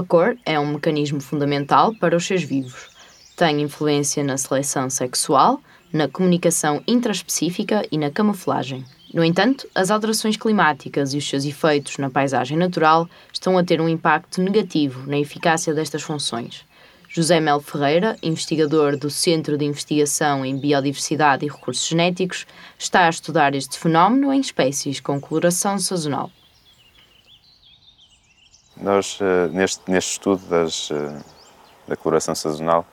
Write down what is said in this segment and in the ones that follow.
A cor é um mecanismo fundamental para os seres vivos. Tem influência na seleção sexual, na comunicação intraespecífica e na camuflagem. No entanto, as alterações climáticas e os seus efeitos na paisagem natural estão a ter um impacto negativo na eficácia destas funções. José Mel Ferreira, investigador do Centro de Investigação em Biodiversidade e Recursos Genéticos, está a estudar este fenómeno em espécies com coloração sazonal. Nós, eh, neste, neste estudo das, eh, da coloração sazonal,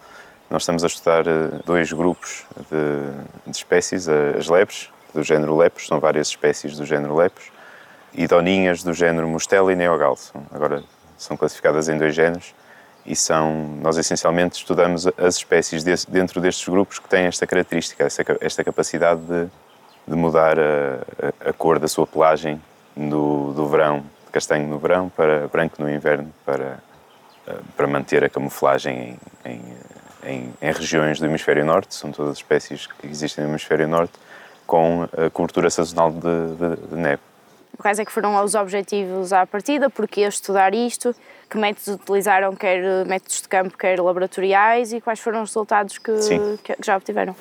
nós estamos a estudar eh, dois grupos de, de espécies, as lepres, do género Lepus, são várias espécies do género Lepus, e doninhas do género Mustela e Neogalso. Agora são classificadas em dois géneros e são nós essencialmente estudamos as espécies desse, dentro destes grupos que têm esta característica, esta, esta capacidade de, de mudar a, a, a, cor da sua pelagem do, do verão, castanho no verão para branco no inverno, para, eh, para manter a camuflagem em, em, em, em regiões do hemisfério norte, são todas espécies que existem no hemisfério norte, com a cobertura sazonal de, de, de neve. Quais é que foram os objetivos à partida? Porquê estudar isto? Que métodos utilizaram, quer métodos de campo, quer laboratoriais? E quais foram os resultados que, que já obtiveram?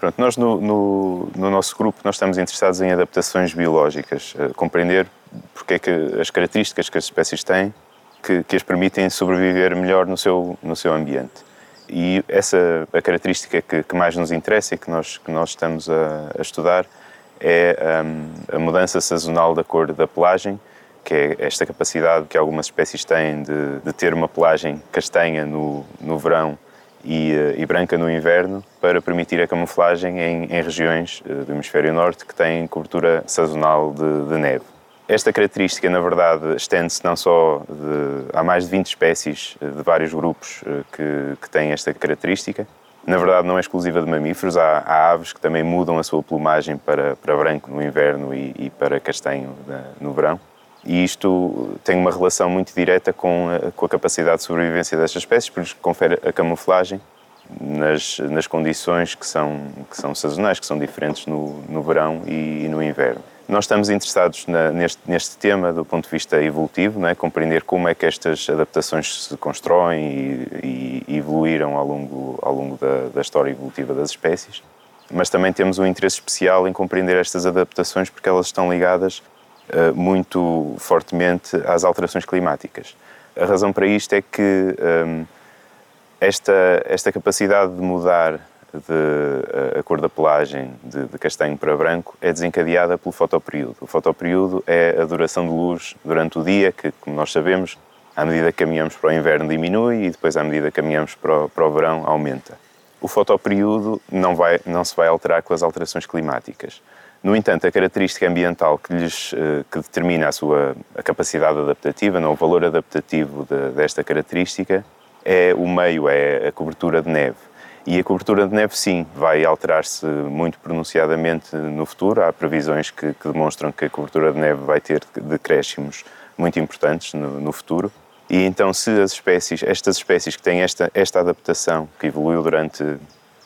Pronto, nós no, no, no, nosso grupo nós estamos interessados em adaptações biológicas, compreender porque é que as características que as espécies têm que, que as permitem sobreviver melhor no seu, no seu ambiente. E essa a característica que, que mais nos interessa e que nós, que nós estamos a, a estudar é um, a mudança sazonal da cor da pelagem, que é esta capacidade que algumas espécies têm de, de ter uma pelagem castanha no, no verão e, uh, e, branca no inverno, para permitir a camuflagem em, em regiões uh, do hemisfério norte que têm cobertura sazonal de, de neve. Esta característica, na verdade, estende-se não só de, há mais de 20 espécies uh, de vários grupos que, que têm esta característica, na verdade, não é exclusiva de mamíferos, há, há, aves que também mudam a sua plumagem para, para branco no inverno e, e para castanho no verão. E isto tem uma relação muito direta com a, com a capacidade de sobrevivência destas espécies, porque confere a camuflagem nas, nas condições que são, que são sazonais, que são diferentes no, no verão e, e no inverno. Nós estamos interessados na, neste, neste tema do ponto de vista evolutivo, é? compreender como é que estas adaptações se constroem e, e evoluíram ao longo, ao longo da, da história evolutiva das espécies. Mas também temos um interesse especial em compreender estas adaptações porque elas estão ligadas uh, muito fortemente às alterações climáticas. A razão para isto é que um, esta, esta capacidade de mudar de, a cor da pelagem de, de, castanho para branco é desencadeada pelo fotoperíodo. O fotoperíodo é a duração de luz durante o dia, que, como nós sabemos, à medida que caminhamos para o inverno diminui e depois, à medida que caminhamos para o, para o verão, aumenta. O fotoperíodo não, vai, não se vai alterar com as alterações climáticas. No entanto, a característica ambiental que, lhes, eh, que determina a sua a capacidade adaptativa, não, o valor adaptativo de, desta característica, é o meio, é a cobertura de neve. E a cobertura de neve, sim, vai alterar-se muito pronunciadamente no futuro. Há previsões que, que, demonstram que a cobertura de neve vai ter decréscimos muito importantes no, no, futuro. E então, se as espécies, estas espécies que têm esta, esta adaptação, que evoluiu durante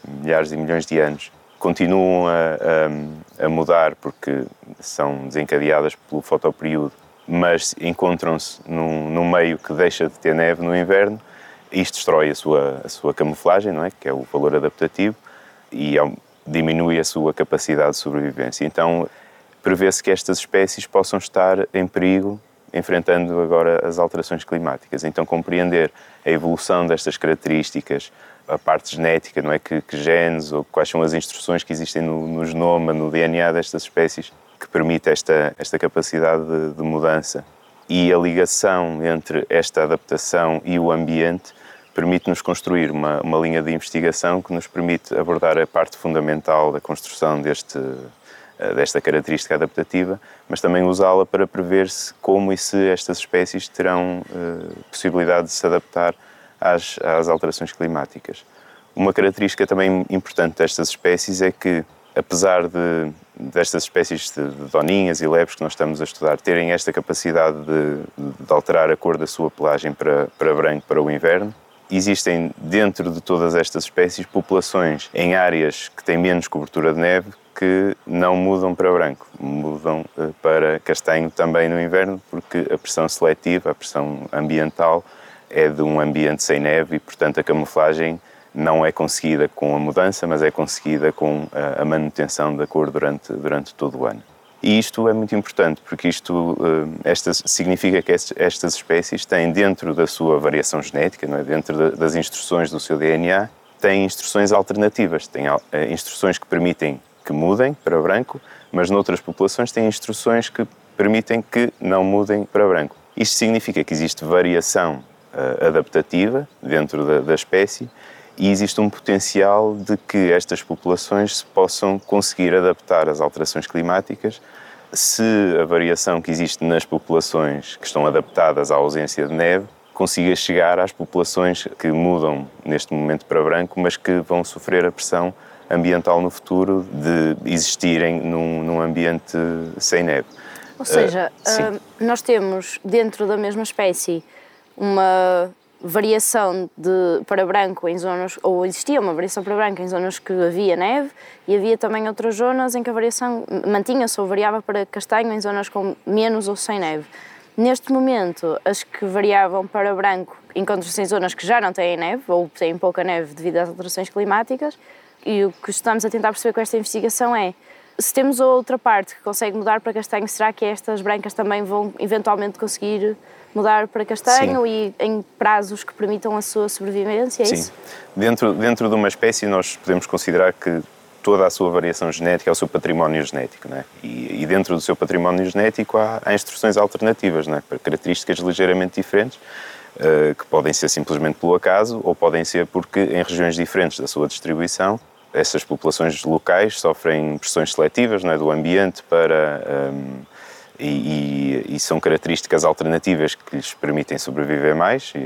milhares e milhões de anos, continuam a, a, a mudar porque são desencadeadas pelo fotoperíodo, mas encontram-se num, num meio que deixa de ter neve no inverno, isto destrói a sua, a sua camuflagem, não é? que é o valor adaptativo, e diminui a sua capacidade de sobrevivência. Então, prevê-se que estas espécies possam estar em perigo enfrentando agora as alterações climáticas. Então, compreender a evolução destas características, a parte genética, não é? Que, que genes ou quais são as instruções que existem no, no genoma, no DNA destas espécies que permite esta, esta capacidade de, de mudança e a ligação entre esta adaptação e o ambiente permite-nos construir uma, uma linha de investigação que nos permite abordar a parte fundamental da construção deste, eh, desta característica adaptativa, mas também usá-la para prever se como e se estas espécies terão uh, possibilidade de se adaptar às, às alterações climáticas. Uma característica também importante destas espécies é que, apesar de, destas espécies de, doninhas e lebres que nós estamos a estudar terem esta capacidade de, de alterar a cor da sua pelagem para, para branco para o inverno, existem dentro de todas estas espécies populações em áreas que têm menos cobertura de neve que não mudam para branco, mudam eh, para castanho também no inverno, porque a pressão seletiva, a pressão ambiental, é de um ambiente sem neve e, portanto, a camuflagem não é conseguida com a mudança, mas é conseguida com a manutenção da cor durante, durante todo o ano. E isto é muito importante, porque isto eh, esta, significa que estas espécies têm dentro da sua variação genética, não é? dentro das instruções do seu DNA, têm instruções alternativas, têm eh, instruções que permitem que mudem para branco, mas noutras populações têm instruções que permitem que não mudem para branco. Isto significa que existe variação uh, adaptativa dentro da, da espécie e existe um potencial de que estas populações se possam conseguir adaptar às alterações climáticas se a variação que existe nas populações que estão adaptadas à ausência de neve consiga chegar às populações que mudam neste momento para branco, mas que vão sofrer a pressão ambiental no futuro de existirem num, num ambiente sem neve. Ou seja, uh, uh, nós temos dentro da mesma espécie uma variação de, para branco em zonas, ou existia uma variação para branco em zonas que havia neve e havia também outras zonas em que a variação mantinha-se ou variava para castanho em zonas com menos ou sem neve. Neste momento, as que variavam para branco encontram-se em zonas que já não têm neve ou têm pouca neve devido às alterações climáticas e o que estamos a tentar perceber com esta investigação é se temos outra parte que consegue mudar para castanho, será que estas brancas também vão eventualmente conseguir mudar para castanho Sim. e em prazos que permitam a sua sobrevivência? É Sim. Isso? Dentro, dentro de uma espécie, nós podemos considerar que toda a sua variação genética é o seu património genético, né? E, e dentro do seu património genético há, há instruções alternativas, né? Para características ligeiramente diferentes, uh, que podem ser simplesmente pelo acaso ou podem ser porque em regiões diferentes da sua distribuição essas populações locais sofrem pressões seletivas é, do ambiente para um, e, e, são características alternativas que lhes permitem sobreviver mais e,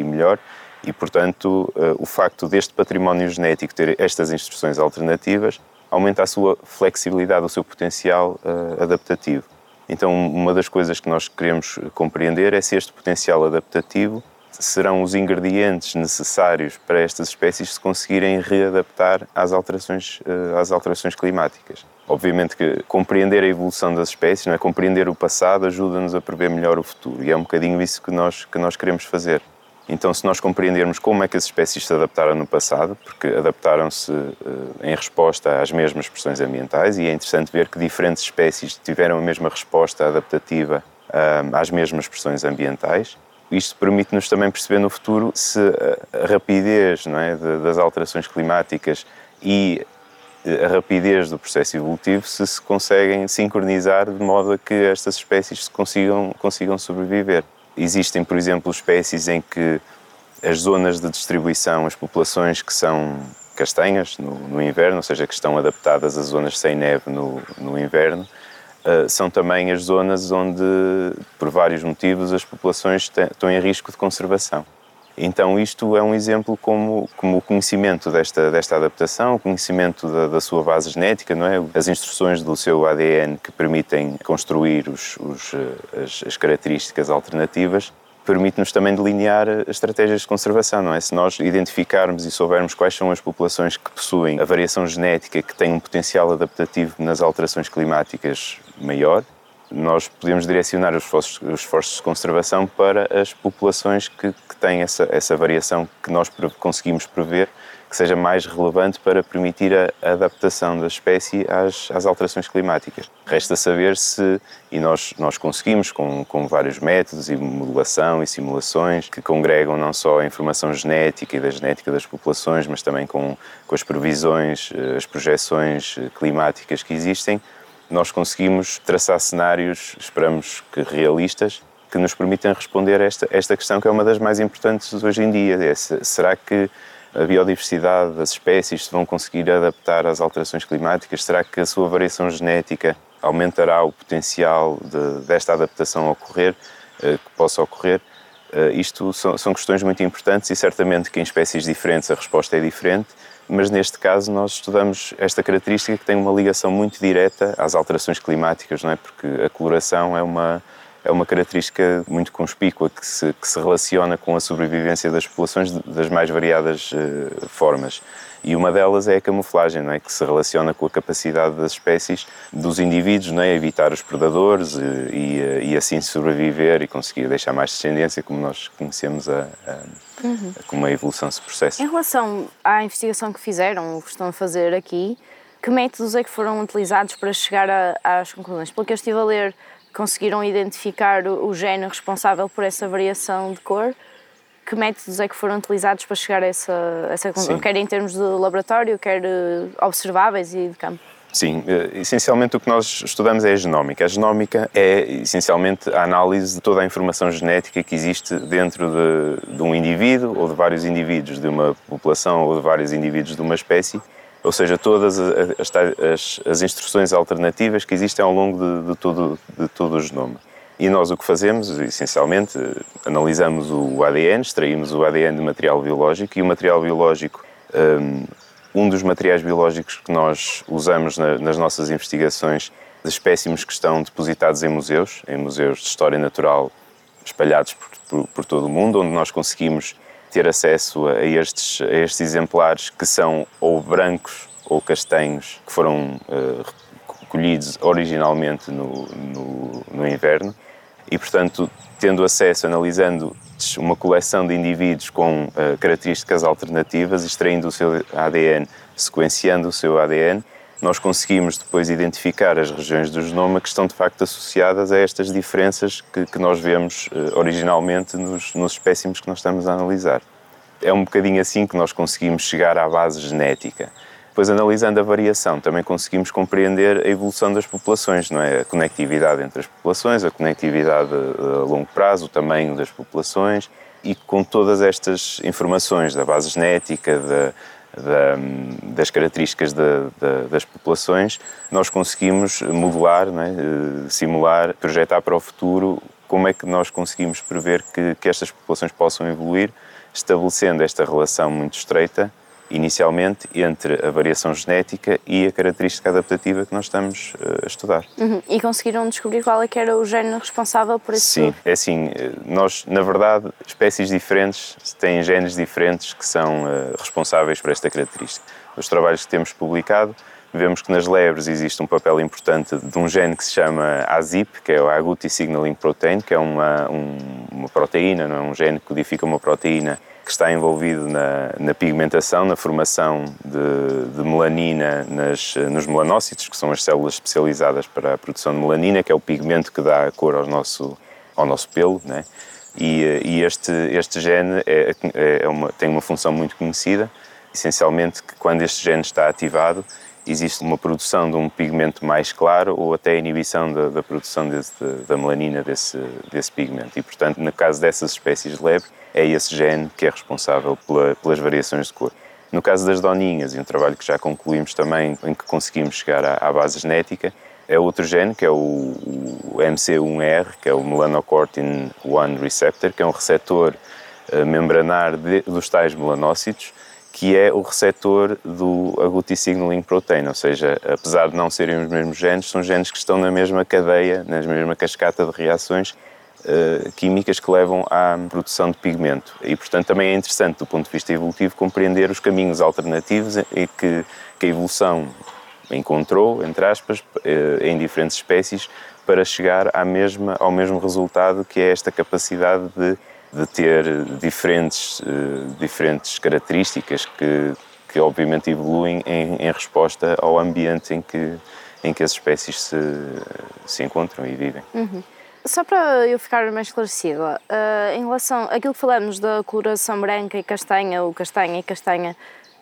e melhor e portanto uh, o facto deste património genético ter estas instruções alternativas aumenta a sua flexibilidade, o seu potencial uh, adaptativo. Então uma das coisas que nós queremos compreender é se este potencial adaptativo serão os ingredientes necessários para estas espécies se conseguirem readaptar às alterações, eh, às alterações climáticas. Obviamente que compreender a evolução das espécies, não é? compreender o passado, ajuda-nos a prever melhor o futuro e é um bocadinho isso que nós, que nós queremos fazer. Então, se nós compreendermos como é que as espécies se adaptaram no passado, porque adaptaram-se uh, em resposta às mesmas pressões ambientais, e é interessante ver que diferentes espécies tiveram a mesma resposta adaptativa uh, às mesmas pressões ambientais, isto permite-nos também perceber no futuro se a rapidez não é, das alterações climáticas e a rapidez do processo evolutivo se se conseguem sincronizar de modo a que estas espécies consigam, consigam sobreviver. Existem, por exemplo, espécies em que as zonas de distribuição, as populações que são castanhas no, no inverno, ou seja, que estão adaptadas a zonas sem neve no, no inverno, Uh, são também as zonas onde, por vários motivos, as populações estão em risco de conservação. Então, isto é um exemplo como, como o conhecimento desta, desta adaptação, o conhecimento da, da, sua base genética, não é? as instruções do seu ADN que permitem construir os, os, eh, as, as características alternativas, permite-nos também delinear estratégias de conservação, não é? Se nós identificarmos e soubermos quais são as populações que possuem a variação genética que tem um potencial adaptativo nas alterações climáticas maior, nós podemos direcionar os esforços, os esforços de conservação para as populações que, que têm essa, essa variação que nós conseguimos prever que seja mais relevante para permitir a adaptação da espécie às, às alterações climáticas. Resta saber se, e nós, nós conseguimos com, com vários métodos e modulação e simulações que congregam não só a informação genética e da genética das populações, mas também com, com as previsões, eh, as projeções eh, climáticas que existem, nós conseguimos traçar cenários, esperamos que realistas, que nos permitem responder a esta, esta questão que é uma das mais importantes hoje em dia. É, será que a biodiversidade das espécies se vão conseguir adaptar às alterações climáticas? Será que a sua variação genética aumentará o potencial de, desta adaptação ocorrer, eh, que possa ocorrer? Eh, isto são, são questões muito importantes e certamente que em espécies diferentes a resposta é diferente, mas neste caso nós estudamos esta característica que tem uma ligação muito direta às alterações climáticas, não é? Porque a coloração é uma é uma característica muito conspícua que se, que se relaciona com a sobrevivência das populações das mais variadas uh, formas. E uma delas é a camuflagem, não é? que se relaciona com a capacidade das espécies, dos indivíduos, não é? evitar os predadores e, e, e assim sobreviver e conseguir deixar mais descendência, como nós conhecemos a, a, uhum. a, como a evolução se processa. Em relação à investigação que fizeram, o que estão a fazer aqui, que métodos é que foram utilizados para chegar a, às conclusões? Pelo que eu estive a ler, conseguiram identificar o, o gene responsável por essa variação de cor que métodos é que foram utilizados para chegar a essa, essa conclusão, quer em termos de laboratório, quer eh, observáveis e de campo? Sim, eh, essencialmente o que nós estudamos é a genómica. A genómica é essencialmente a análise de toda a informação genética que existe dentro de, de um indivíduo ou de vários indivíduos de uma população ou de vários indivíduos de uma espécie, ou seja, todas as, as, as instruções alternativas que existem ao longo de, de, todo, de todo o genoma. E nós o que fazemos, essencialmente, analisamos o ADN, extraímos o ADN de material biológico e o material biológico, hum, um dos materiais biológicos que nós usamos nas nossas investigações de espécimes que estão depositados em museus, em museus de história natural espalhados por, por, por todo o mundo, onde nós conseguimos ter acesso a estes, a estes exemplares que são ou brancos ou castanhos, que foram uh, colhidos originalmente no, no, no inverno. E, portanto, tendo acesso, analisando uma coleção de indivíduos com uh, características alternativas, extraindo o seu ADN, sequenciando o seu ADN, nós conseguimos depois identificar as regiões do genoma que estão de facto associadas a estas diferenças que, que nós vemos uh, originalmente nos, nos espécimes que nós estamos a analisar. É um bocadinho assim que nós conseguimos chegar à base genética. Depois, analisando a variação, também conseguimos compreender a evolução das populações, não é? A conectividade entre as populações, a conectividade a longo prazo, o tamanho das populações e com todas estas informações da base genética, da, da, das características da, das populações, nós conseguimos modelar, é? Eh, simular, projetar para o futuro como é que nós conseguimos prever que, que estas populações possam evoluir, estabelecendo esta relação muito estreita inicialmente entre a variação genética e a característica adaptativa que nós estamos eh, a estudar. Uhum. E conseguiram descobrir qual é que era o gene responsável por isso? Sim, é assim, eh, nós, na verdade, espécies diferentes têm genes diferentes que são uh, responsáveis por esta característica. Nos trabalhos que temos publicado, vemos que nas lebres existe um papel importante de um gene que se chama ASIP, que é o Agouti Signaling Protein, que é uma, um, uma proteína, não é? um gene que codifica uma proteína que está envolvido na, na pigmentação, na formação de, de melanina nas, nos melanócitos, que são as células especializadas para a produção de melanina, que é o pigmento que dá a cor ao nosso, ao nosso pelo, né? E, e este, este gene é, é uma, tem uma função muito conhecida, essencialmente que quando este gene está ativado, existe uma produção de um pigmento mais claro ou até a inibição da, da produção desse, da melanina desse, desse pigmento. E, portanto, no caso dessas espécies de lebre, é esse gene que é responsável pela, pelas variações de cor. No caso das doninhas, e um trabalho que já concluímos também, em que conseguimos chegar à, à base genética, é outro gene, que é o, o MC1R, que é o Melanocortin 1 Receptor, que é um receptor uh, membranar de, dos tais melanócitos, que é o receptor do agouti signaling protein, ou seja, apesar de não serem os mesmos genes, são genes que estão na mesma cadeia, na mesma cascata de reações uh, químicas que levam à produção de pigmento. E, portanto, também é interessante, do ponto de vista evolutivo, compreender os caminhos alternativos e que, que a evolução encontrou, entre aspas, uh, em diferentes espécies para chegar à mesma, ao mesmo resultado que é esta capacidade de de ter diferentes, uh, diferentes características que, que obviamente evoluem em, em, resposta ao ambiente em que, em que as espécies se, se encontram e vivem. Uhum. Só para eu ficar mais esclarecida, uh, em relação àquilo que falamos da coloração branca e castanha, ou castanha e castanha,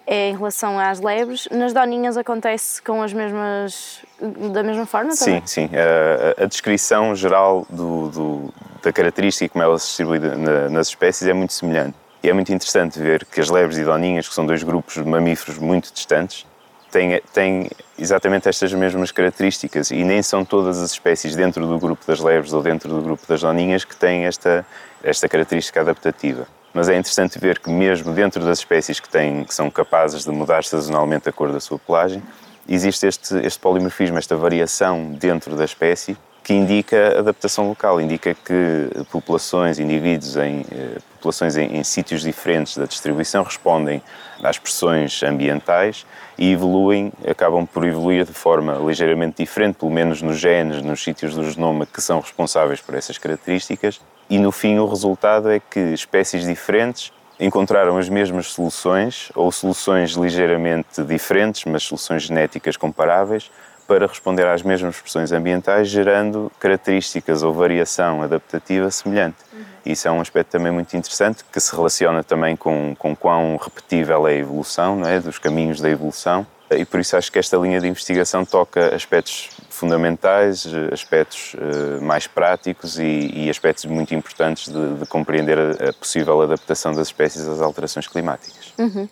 é em relação às lebres. Nas doninhas acontece com as mesmas, da mesma forma também? Sim, sim. A, a descrição geral do, do, da característica e como ela se distribui na, nas espécies é muito semelhante. E é muito interessante ver que as lebres e doninhas, que são dois grupos de mamíferos muito distantes, têm, têm exatamente estas mesmas características e nem são todas as espécies dentro do grupo das lebres ou dentro do grupo das doninhas que têm esta, esta característica adaptativa. Mas é interessante ver que mesmo dentro das espécies que, têm, que são capazes de mudar sazonalmente a cor da sua pelagem, existe este, este polimorfismo, esta variação dentro da espécie, que indica adaptação local, indica que populações, indivíduos em eh, populações em, em, sítios diferentes da distribuição respondem às pressões ambientais e evoluem, acabam por evoluir de forma ligeiramente diferente, pelo menos nos genes, nos sítios do genoma que são responsáveis por essas características, e no fim o resultado é que espécies diferentes encontraram as mesmas soluções ou soluções ligeiramente diferentes, mas soluções genéticas comparáveis para responder às mesmas pressões ambientais, gerando características ou variação adaptativa semelhante. Uhum. Isso é um aspecto também muito interessante, que se relaciona também com, com quão repetível é a evolução, não é? dos caminhos da evolução, e por isso acho que esta linha de investigação toca aspectos fundamentais, aspectos uh, mais práticos e, e, aspectos muito importantes de, de compreender a, a, possível adaptação das espécies às alterações climáticas. Uhum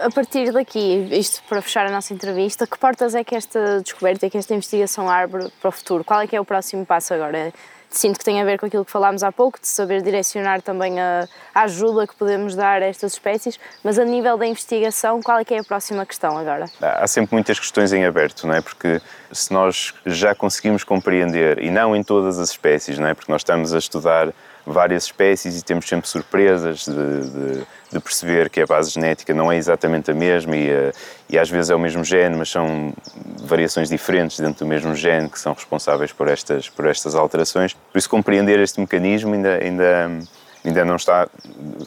a partir daqui, isto para fechar a nossa entrevista, que portas é que esta descoberta, é que esta investigação abre para o futuro? Qual é que é o próximo passo agora? Sinto que tem a ver com aquilo que falámos há pouco, de saber direcionar também a, a ajuda que podemos dar a estas espécies, mas a nível da investigação, qual é que é a próxima questão agora? Há sempre muitas questões em aberto, não é? Porque se nós já conseguimos compreender, e não em todas as espécies, não é? Porque nós estamos a estudar várias espécies e temos sempre surpresas de, de, de, perceber que a base genética não é exatamente a mesma e, eh, e, às vezes é o mesmo gene, mas são variações diferentes dentro do mesmo gene que são responsáveis por estas, por estas alterações. Por isso, compreender este mecanismo ainda, ainda, ainda não está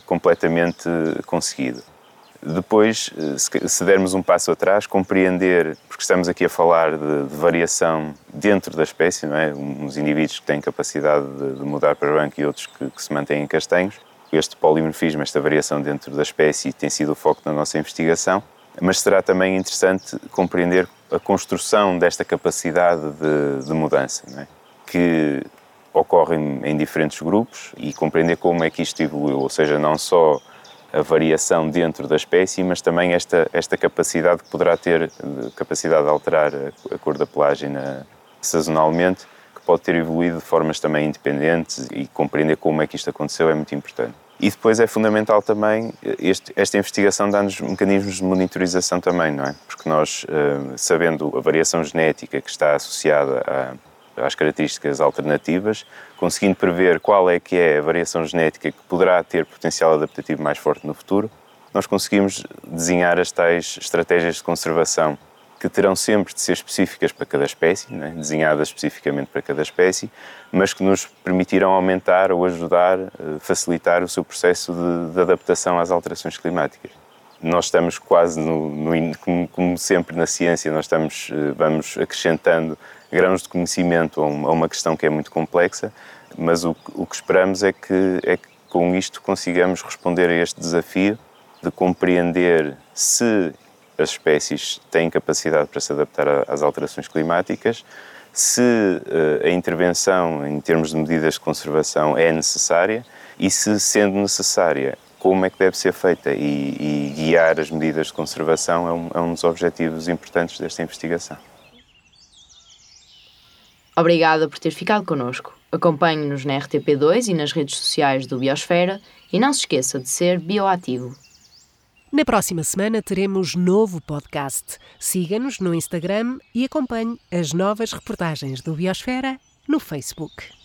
completamente conseguido. Depois, se dermos um passo atrás, compreender, porque estamos aqui a falar de, de variação dentro da espécie, não é? Uns indivíduos que têm capacidade de, de mudar para branco e outros que, que se mantêm castanhos. Este polimorfismo, esta variação dentro da espécie, tem sido o foco da nossa investigação. Mas será também interessante compreender a construção desta capacidade de, de mudança, é? que ocorre em, em diferentes grupos e compreender como é que isto evoluiu, ou seja, não só a variação dentro da espécie, mas também esta, esta capacidade que poderá ter, capacidade de alterar a, a cor da pelagem na, sazonalmente, que pode ter evoluído de formas também independentes e compreender como é que isto aconteceu é muito importante. E depois é fundamental também, este, esta investigação dá-nos mecanismos de monitorização também, não é? Porque nós, eh, sabendo a variação genética que está associada a às características alternativas, conseguindo prever qual é que é a variação genética que poderá ter potencial adaptativo mais forte no futuro, nós conseguimos desenhar as tais estratégias de conservação que terão sempre de ser específicas para cada espécie, né? desenhadas especificamente para cada espécie, mas que nos permitirão aumentar ou ajudar, eh, facilitar o seu processo de, de adaptação às alterações climáticas. Nós estamos quase no, no como, como, sempre na ciência, nós estamos, eh, vamos acrescentando grãos de conhecimento a uma questão que é muito complexa, mas o, o que esperamos é que, é que com isto consigamos responder a este desafio de compreender se as espécies têm capacidade para se adaptar às alterações climáticas, se uh, a intervenção em termos de medidas de conservação é necessária e se, sendo necessária, como é que deve ser feita e, e guiar as medidas de conservação é um, é um dos objetivos importantes desta investigação. Obrigada por ter ficado connosco. Acompanhe-nos na RTP2 e nas redes sociais do Biosfera e não se esqueça de ser bioativo. Na próxima semana teremos novo podcast. Siga-nos no Instagram e acompanhe as novas reportagens do Biosfera no Facebook.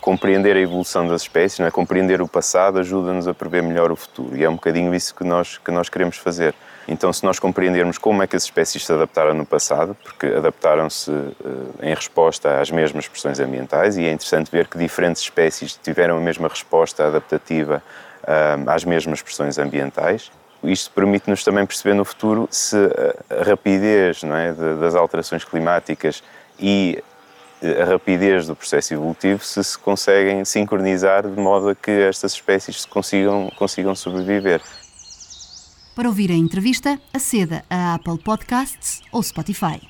Compreender a evolução das espécies, é? compreender o passado, ajuda-nos a prever melhor o futuro. E é um bocadinho isso que nós, que nós queremos fazer. Então, se nós compreendermos como é que as espécies se adaptaram no passado, porque adaptaram-se uh, em resposta às mesmas pressões ambientais, e é interessante ver que diferentes espécies tiveram a mesma resposta adaptativa uh, às mesmas pressões ambientais. Isto permite-nos também perceber no futuro se a rapidez é, das alterações climáticas e a rapidez do processo evolutivo se se conseguem sincronizar de modo a que estas espécies consigam, consigam sobreviver. Para ouvir a entrevista, aceda a Apple Podcasts ou Spotify.